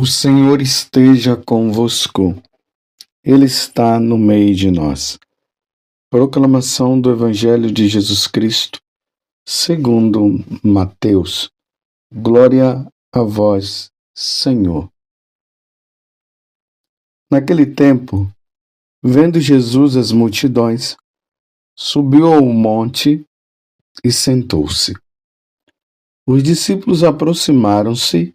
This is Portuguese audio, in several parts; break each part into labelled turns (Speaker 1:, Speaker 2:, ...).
Speaker 1: O Senhor esteja convosco, Ele está no meio de nós. Proclamação do Evangelho de Jesus Cristo, segundo Mateus. Glória a vós, Senhor. Naquele tempo, vendo Jesus as multidões, subiu ao monte e sentou-se. Os discípulos aproximaram-se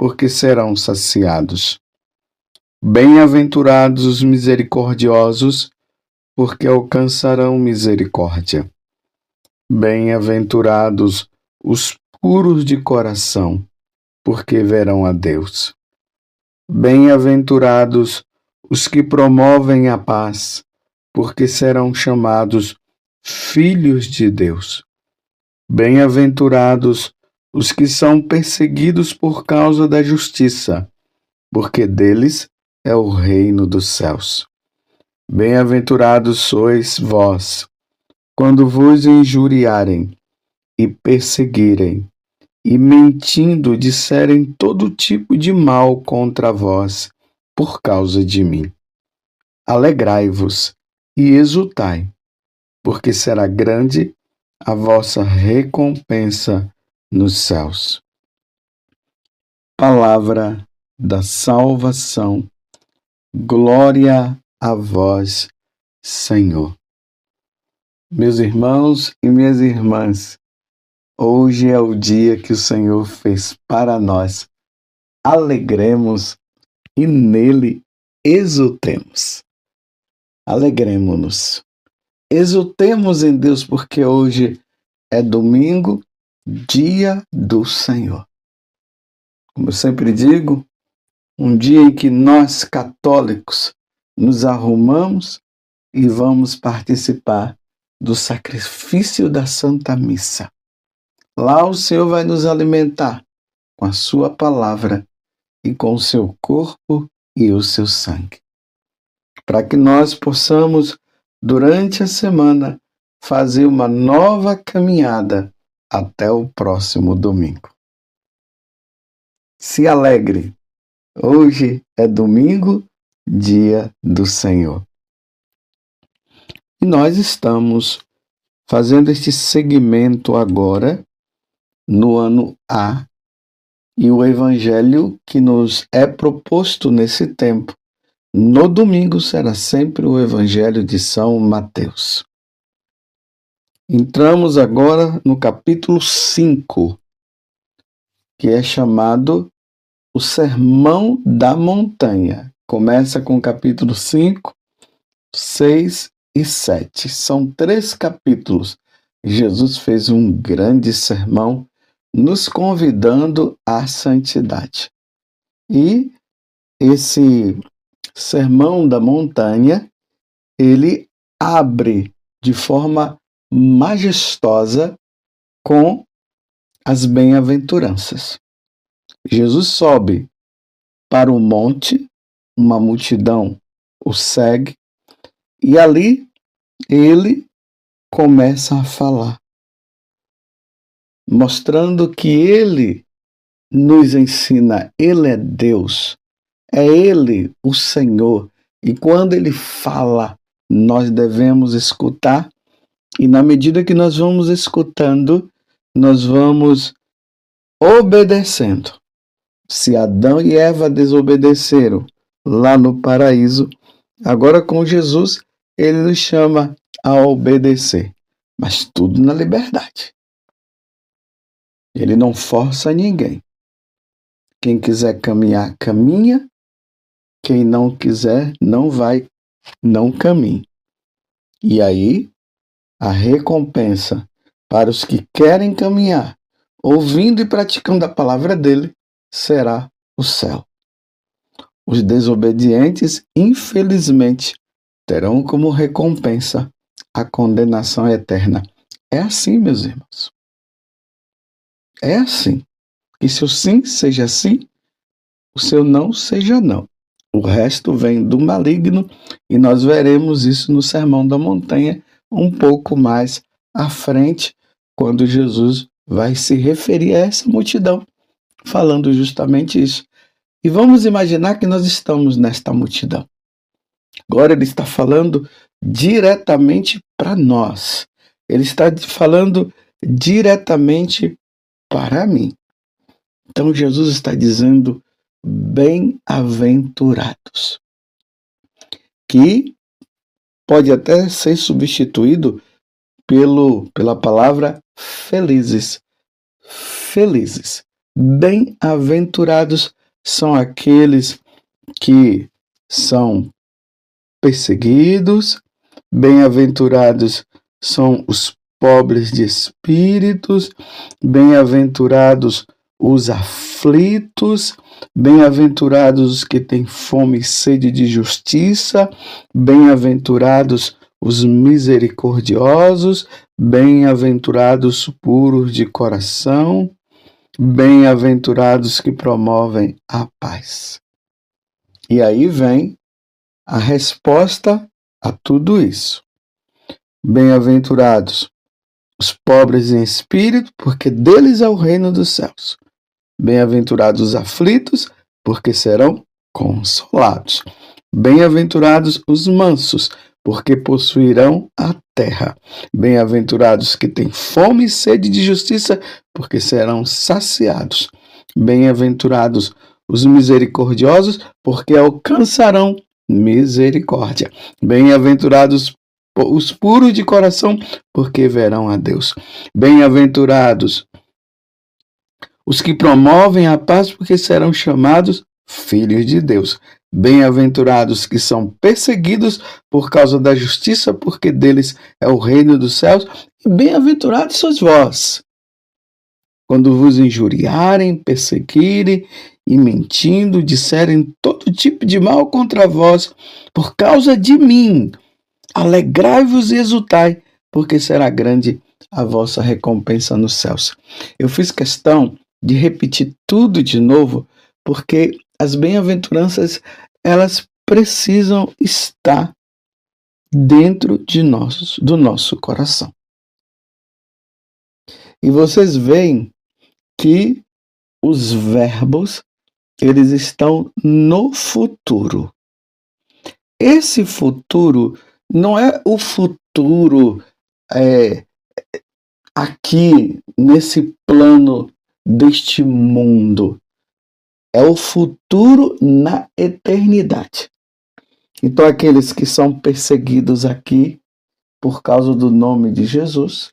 Speaker 1: porque serão saciados. Bem-aventurados os misericordiosos, porque alcançarão misericórdia. Bem-aventurados os puros de coração, porque verão a Deus. Bem-aventurados os que promovem a paz, porque serão chamados filhos de Deus. Bem-aventurados os que são perseguidos por causa da justiça, porque deles é o reino dos céus. Bem-aventurados sois vós, quando vos injuriarem e perseguirem, e mentindo disserem todo tipo de mal contra vós, por causa de mim. Alegrai-vos e exultai, porque será grande a vossa recompensa nos céus. Palavra da salvação. Glória a vós, Senhor. Meus irmãos e minhas irmãs, hoje é o dia que o Senhor fez para nós. Alegremos e nele exultemos. Alegremos-nos. Exultemos em Deus, porque hoje é domingo Dia do Senhor. Como eu sempre digo, um dia em que nós católicos nos arrumamos e vamos participar do sacrifício da Santa Missa. Lá o Senhor vai nos alimentar com a Sua palavra e com o seu corpo e o seu sangue. Para que nós possamos, durante a semana, fazer uma nova caminhada até o próximo domingo. Se alegre. Hoje é domingo, dia do Senhor. E nós estamos fazendo este segmento agora no ano A. E o evangelho que nos é proposto nesse tempo, no domingo, será sempre o evangelho de São Mateus. Entramos agora no capítulo 5, que é chamado o Sermão da Montanha. Começa com o capítulo 5, 6 e 7. São três capítulos. Jesus fez um grande sermão nos convidando à santidade. E esse Sermão da Montanha, ele abre de forma majestosa com as bem-aventuranças. Jesus sobe para o monte, uma multidão o segue, e ali ele começa a falar, mostrando que ele nos ensina, ele é Deus, é ele o Senhor, e quando ele fala, nós devemos escutar e na medida que nós vamos escutando, nós vamos obedecendo. Se Adão e Eva desobedeceram lá no paraíso, agora com Jesus, ele nos chama a obedecer, mas tudo na liberdade. Ele não força ninguém. Quem quiser caminhar, caminha. Quem não quiser, não vai, não caminhe. E aí, a recompensa para os que querem caminhar, ouvindo e praticando a palavra dele, será o céu. Os desobedientes, infelizmente, terão como recompensa a condenação eterna. É assim, meus irmãos. É assim. Que seu sim seja sim, o seu não seja não. O resto vem do maligno e nós veremos isso no Sermão da Montanha um pouco mais à frente, quando Jesus vai se referir a essa multidão, falando justamente isso. E vamos imaginar que nós estamos nesta multidão. Agora ele está falando diretamente para nós. Ele está falando diretamente para mim. Então Jesus está dizendo bem-aventurados, que pode até ser substituído pelo, pela palavra felizes. Felizes. Bem-aventurados são aqueles que são perseguidos, bem-aventurados são os pobres de espíritos, bem-aventurados os aflitos, bem-aventurados os que têm fome e sede de justiça, bem-aventurados os misericordiosos, bem-aventurados puros de coração, bem-aventurados que promovem a paz. E aí vem a resposta a tudo isso. Bem-aventurados os pobres em espírito, porque deles é o reino dos céus. Bem-aventurados os aflitos, porque serão consolados. Bem-aventurados os mansos, porque possuirão a terra. Bem-aventurados que têm fome e sede de justiça, porque serão saciados. Bem-aventurados os misericordiosos, porque alcançarão misericórdia. Bem-aventurados os puros de coração, porque verão a Deus. Bem-aventurados os que promovem a paz, porque serão chamados filhos de Deus. Bem-aventurados que são perseguidos por causa da justiça, porque deles é o reino dos céus. E bem-aventurados sois vós, quando vos injuriarem, perseguirem e mentindo, disserem todo tipo de mal contra vós, por causa de mim. Alegrai-vos e exultai, porque será grande a vossa recompensa nos céus. Eu fiz questão de repetir tudo de novo, porque as bem-aventuranças elas precisam estar dentro de nós, do nosso coração. E vocês veem que os verbos eles estão no futuro. Esse futuro não é o futuro é, aqui nesse plano deste mundo. É o futuro na eternidade. Então, aqueles que são perseguidos aqui por causa do nome de Jesus,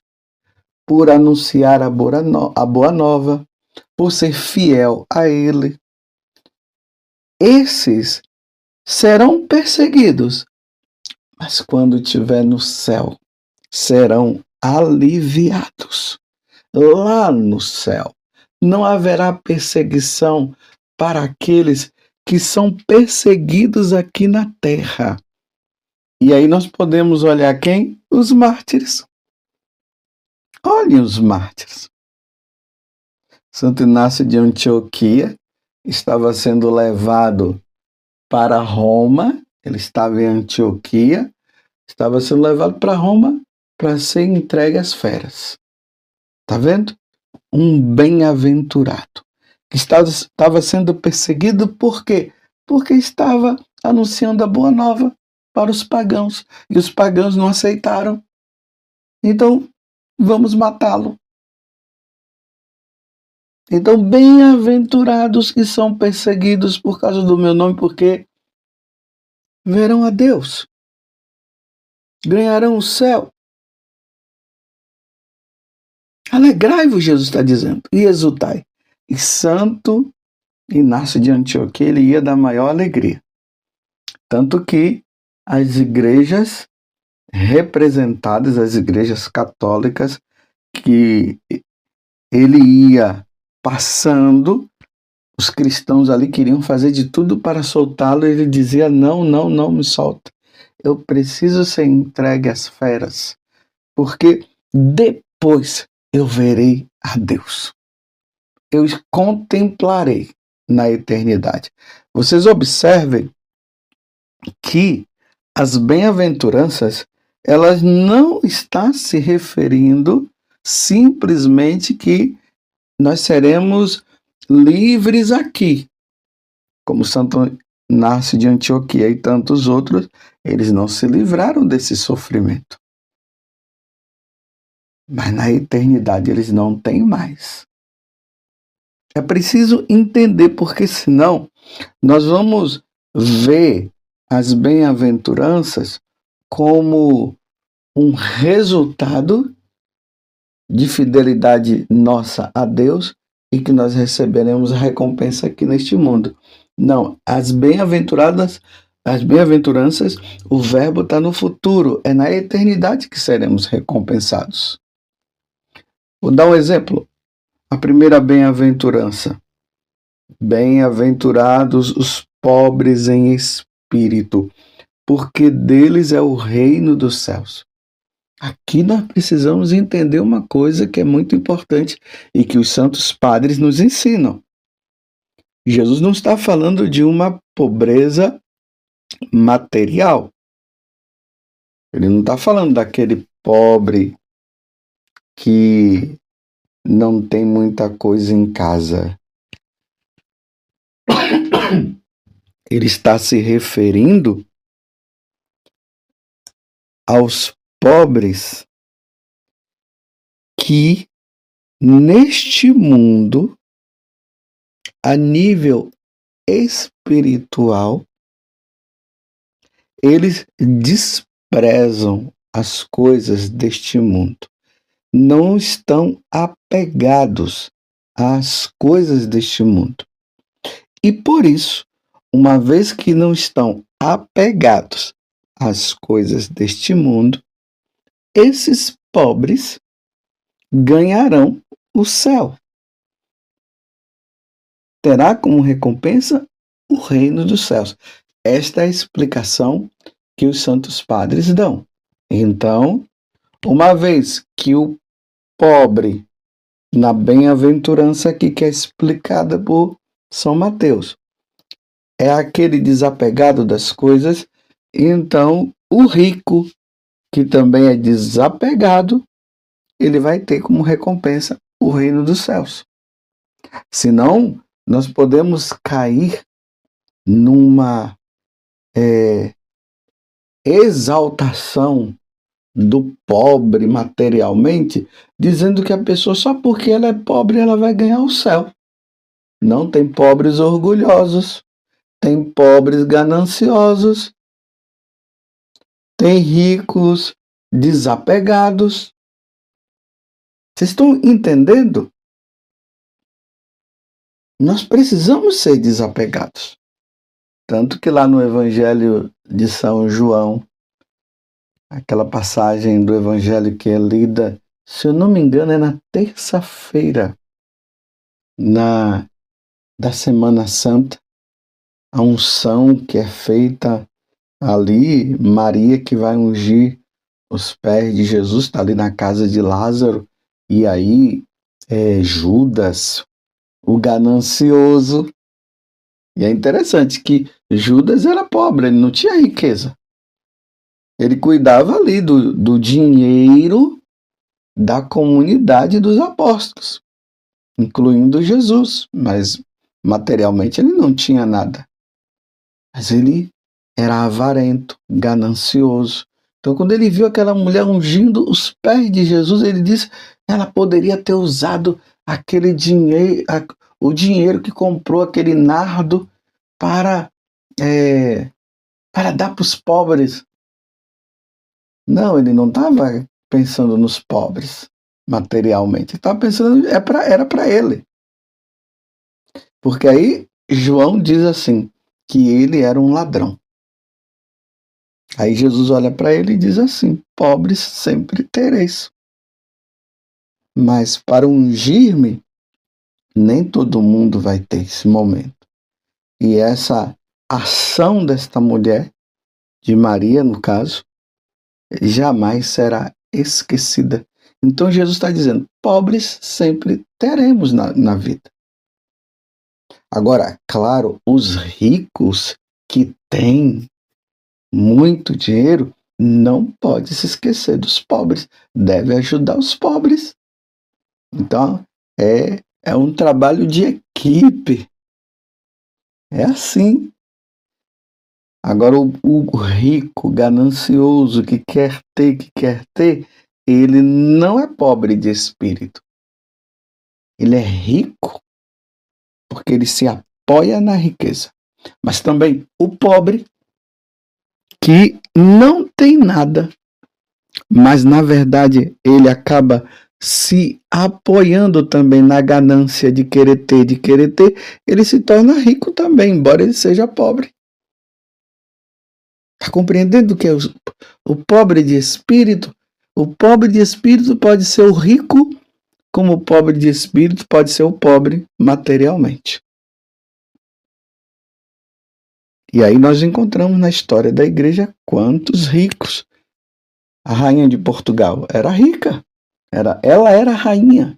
Speaker 1: por anunciar a boa, nova, por ser fiel a Ele, esses serão perseguidos, mas quando estiver no céu, serão aliviados. Lá no céu, não haverá perseguição para aqueles que são perseguidos aqui na terra. E aí nós podemos olhar quem? Os mártires. Olhem os mártires. Santo Inácio de Antioquia estava sendo levado para Roma, ele estava em Antioquia, estava sendo levado para Roma para ser entregue às feras. Tá vendo? Um bem-aventurado que estava, estava sendo perseguido por quê? Porque estava anunciando a boa nova para os pagãos e os pagãos não aceitaram. Então, vamos matá-lo. Então, bem-aventurados que são perseguidos por causa do meu nome, porque verão a Deus, ganharão o céu. Alegrai-vos, Jesus está dizendo, e exultai. E Santo Inácio de Antioquia, ele ia dar maior alegria. Tanto que as igrejas representadas, as igrejas católicas, que ele ia passando, Os cristãos ali queriam fazer de tudo para soltá-lo ele dizia: Não, não, não me solta. Eu preciso ser entregue às feras, porque depois eu verei a Deus. Eu contemplarei na eternidade. Vocês observem que as bem-aventuranças elas não está se referindo simplesmente que nós seremos livres aqui. Como Santo Inácio de Antioquia e tantos outros, eles não se livraram desse sofrimento. Mas na eternidade eles não têm mais. É preciso entender, porque senão nós vamos ver as bem-aventuranças como um resultado de fidelidade nossa a Deus e que nós receberemos a recompensa aqui neste mundo. Não, as bem-aventuradas, as bem-aventuranças, o verbo está no futuro, é na eternidade que seremos recompensados. Vou dar um exemplo. A primeira bem-aventurança. Bem-aventurados os pobres em espírito, porque deles é o reino dos céus. Aqui nós precisamos entender uma coisa que é muito importante e que os santos padres nos ensinam. Jesus não está falando de uma pobreza material. Ele não está falando daquele pobre que não tem muita coisa em casa. Ele está se referindo aos pobres que neste mundo, a nível espiritual, eles desprezam as coisas deste mundo, não estão apegados às coisas deste mundo. E por isso, uma vez que não estão apegados as coisas deste mundo, esses pobres ganharão o céu. Terá como recompensa o reino dos céus. Esta é a explicação que os santos padres dão. Então, uma vez que o pobre, na bem-aventurança aqui que é explicada por São Mateus, é aquele desapegado das coisas então, o rico, que também é desapegado, ele vai ter como recompensa o reino dos céus. Senão, nós podemos cair numa é, exaltação do pobre materialmente, dizendo que a pessoa só porque ela é pobre ela vai ganhar o céu. Não tem pobres orgulhosos, tem pobres gananciosos, tem ricos desapegados. Vocês estão entendendo? Nós precisamos ser desapegados. Tanto que lá no Evangelho de São João, aquela passagem do Evangelho que é lida, se eu não me engano, é na terça-feira na da Semana Santa, a unção que é feita Ali, Maria que vai ungir os pés de Jesus, está ali na casa de Lázaro, e aí é, Judas, o ganancioso. E é interessante que Judas era pobre, ele não tinha riqueza. Ele cuidava ali do, do dinheiro da comunidade dos apóstolos, incluindo Jesus, mas materialmente ele não tinha nada. Mas ele era avarento, ganancioso. Então, quando ele viu aquela mulher ungindo os pés de Jesus, ele disse: ela poderia ter usado aquele dinheiro, o dinheiro que comprou aquele nardo para é, para dar para os pobres. Não, ele não estava pensando nos pobres materialmente. Estava pensando é pra, era para ele. Porque aí João diz assim que ele era um ladrão. Aí Jesus olha para ele e diz assim: Pobres sempre tereis. Mas para ungir-me, Nem todo mundo vai ter esse momento. E essa ação desta mulher, de Maria no caso, jamais será esquecida. Então Jesus está dizendo: pobres sempre teremos na, na vida. Agora, claro, os ricos que têm muito dinheiro não pode se esquecer dos pobres, deve ajudar os pobres. Então, é, é um trabalho de equipe. É assim. Agora, o, o rico, ganancioso, que quer ter, que quer ter, ele não é pobre de espírito. Ele é rico porque ele se apoia na riqueza. Mas também o pobre que não tem nada, mas na verdade ele acaba se apoiando também na ganância de querer ter, de querer ter, ele se torna rico também, embora ele seja pobre. Está compreendendo que é o, o pobre de espírito? O pobre de espírito pode ser o rico, como o pobre de espírito pode ser o pobre materialmente. E aí nós encontramos na história da igreja quantos ricos. A rainha de Portugal era rica, era, ela era rainha,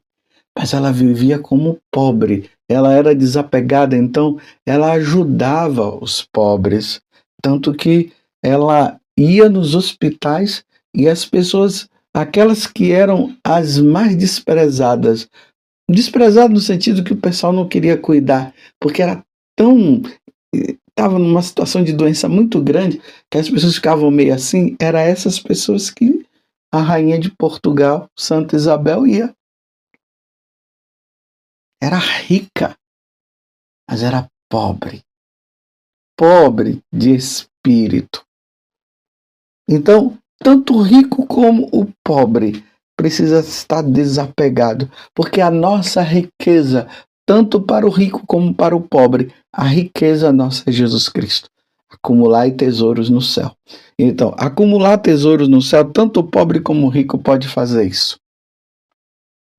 Speaker 1: mas ela vivia como pobre, ela era desapegada, então ela ajudava os pobres, tanto que ela ia nos hospitais e as pessoas, aquelas que eram as mais desprezadas, desprezadas no sentido que o pessoal não queria cuidar, porque era tão estava numa situação de doença muito grande, que as pessoas ficavam meio assim, era essas pessoas que a rainha de Portugal, Santa Isabel, ia. Era rica, mas era pobre. Pobre de espírito. Então, tanto o rico como o pobre precisa estar desapegado, porque a nossa riqueza tanto para o rico como para o pobre. A riqueza nossa é Jesus Cristo. Acumular tesouros no céu. Então, acumular tesouros no céu, tanto o pobre como o rico pode fazer isso.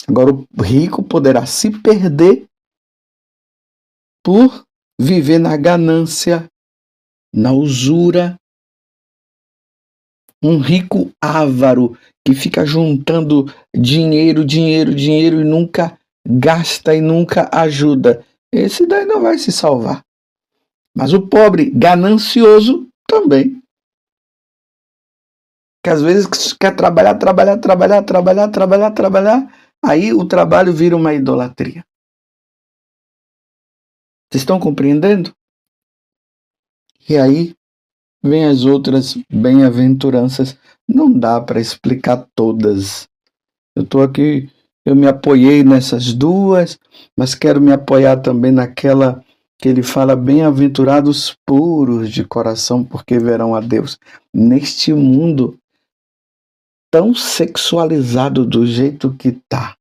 Speaker 1: Agora, o rico poderá se perder por viver na ganância, na usura. Um rico avaro que fica juntando dinheiro, dinheiro, dinheiro e nunca gasta e nunca ajuda. Esse daí não vai se salvar. Mas o pobre ganancioso também. Que às vezes quer trabalhar, trabalhar, trabalhar, trabalhar, trabalhar, trabalhar, aí o trabalho vira uma idolatria. Vocês estão compreendendo? E aí vem as outras bem-aventuranças. Não dá para explicar todas. Eu estou aqui eu me apoiei nessas duas, mas quero me apoiar também naquela que ele fala: Bem-aventurados puros de coração, porque verão a Deus. Neste mundo tão sexualizado do jeito que está,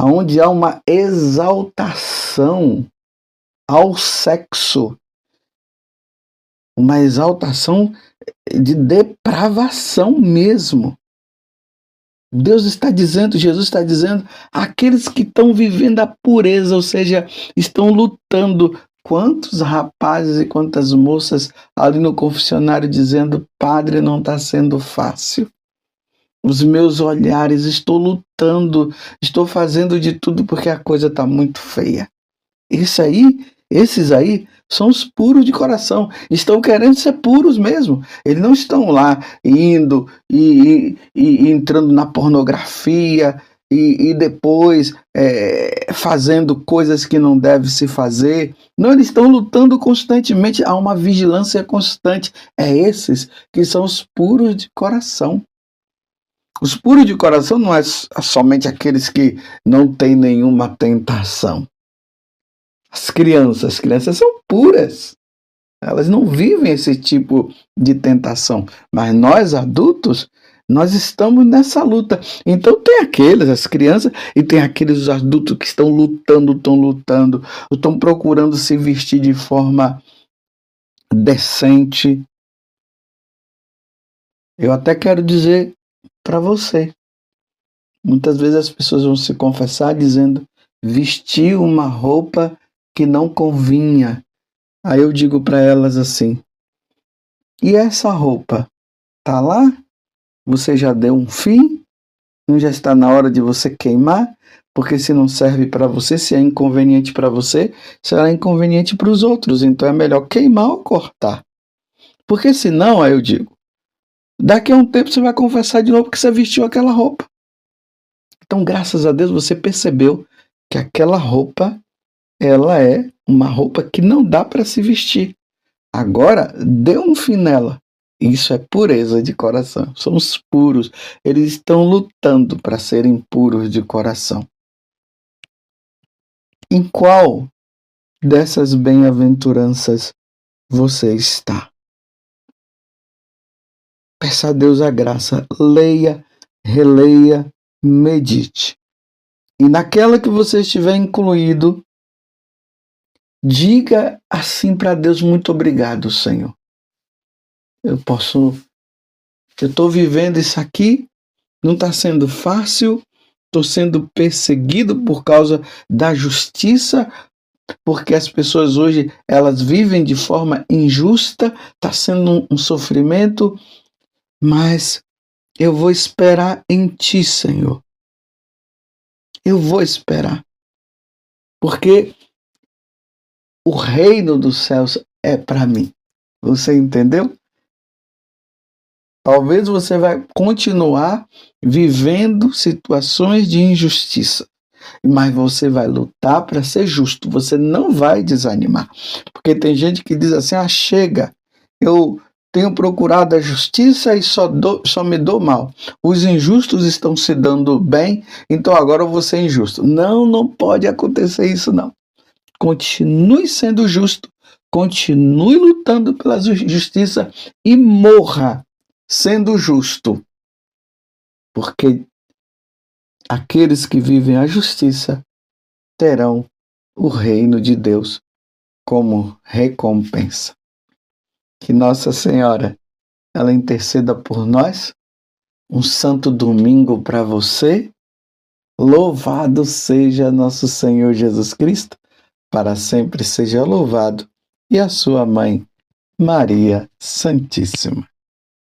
Speaker 1: onde há uma exaltação ao sexo, uma exaltação de depravação mesmo. Deus está dizendo, Jesus está dizendo, aqueles que estão vivendo a pureza, ou seja, estão lutando. Quantos rapazes e quantas moças ali no confessionário dizendo: Padre, não está sendo fácil. Os meus olhares, estou lutando, estou fazendo de tudo porque a coisa está muito feia. Isso aí, esses aí, são os puros de coração. Estão querendo ser puros mesmo. Eles não estão lá indo e, e, e entrando na pornografia e, e depois é, fazendo coisas que não deve se fazer. Não, eles estão lutando constantemente. Há uma vigilância constante. É esses que são os puros de coração. Os puros de coração não é somente aqueles que não têm nenhuma tentação. As crianças, as crianças são puras. Elas não vivem esse tipo de tentação. Mas nós, adultos, nós estamos nessa luta. Então tem aqueles, as crianças, e tem aqueles adultos que estão lutando, estão lutando, estão procurando se vestir de forma decente. Eu até quero dizer para você, Muitas vezes as pessoas vão se confessar dizendo: vestir uma roupa que não convinha. Aí eu digo para elas assim: e essa roupa tá lá? Você já deu um fim? Não já está na hora de você queimar? Porque se não serve para você, se é inconveniente para você, será inconveniente para os outros. Então é melhor queimar ou cortar. Porque senão, aí eu digo, daqui a um tempo você vai confessar de novo que você vestiu aquela roupa. Então, graças a Deus, você percebeu que aquela roupa ela é uma roupa que não dá para se vestir. Agora, dê um fim nela. Isso é pureza de coração. Somos puros. Eles estão lutando para serem puros de coração. Em qual dessas bem-aventuranças você está? Peça a Deus a graça. Leia, releia, medite. E naquela que você estiver incluído, diga assim para Deus: muito obrigado, Senhor. Eu posso. Eu estou vivendo isso aqui, não está sendo fácil, estou sendo perseguido por causa da justiça, porque as pessoas hoje elas vivem de forma injusta, está sendo um, um sofrimento, mas eu vou esperar em Ti, Senhor. Eu vou esperar. Porque o reino dos céus é para mim. Você entendeu? Talvez você vai continuar vivendo situações de injustiça, mas você vai lutar para ser justo. Você não vai desanimar, porque tem gente que diz assim: "Ah, chega, eu tenho procurado a justiça e só, do, só me dou mal. Os injustos estão se dando bem, então agora eu vou ser injusto. Não, não pode acontecer isso, não. Continue sendo justo, continue lutando pela justiça e morra sendo justo. Porque aqueles que vivem a justiça terão o reino de Deus como recompensa. Que Nossa Senhora, ela interceda por nós. Um santo domingo para você. Louvado seja nosso Senhor Jesus Cristo, para sempre seja louvado, e a sua mãe, Maria Santíssima.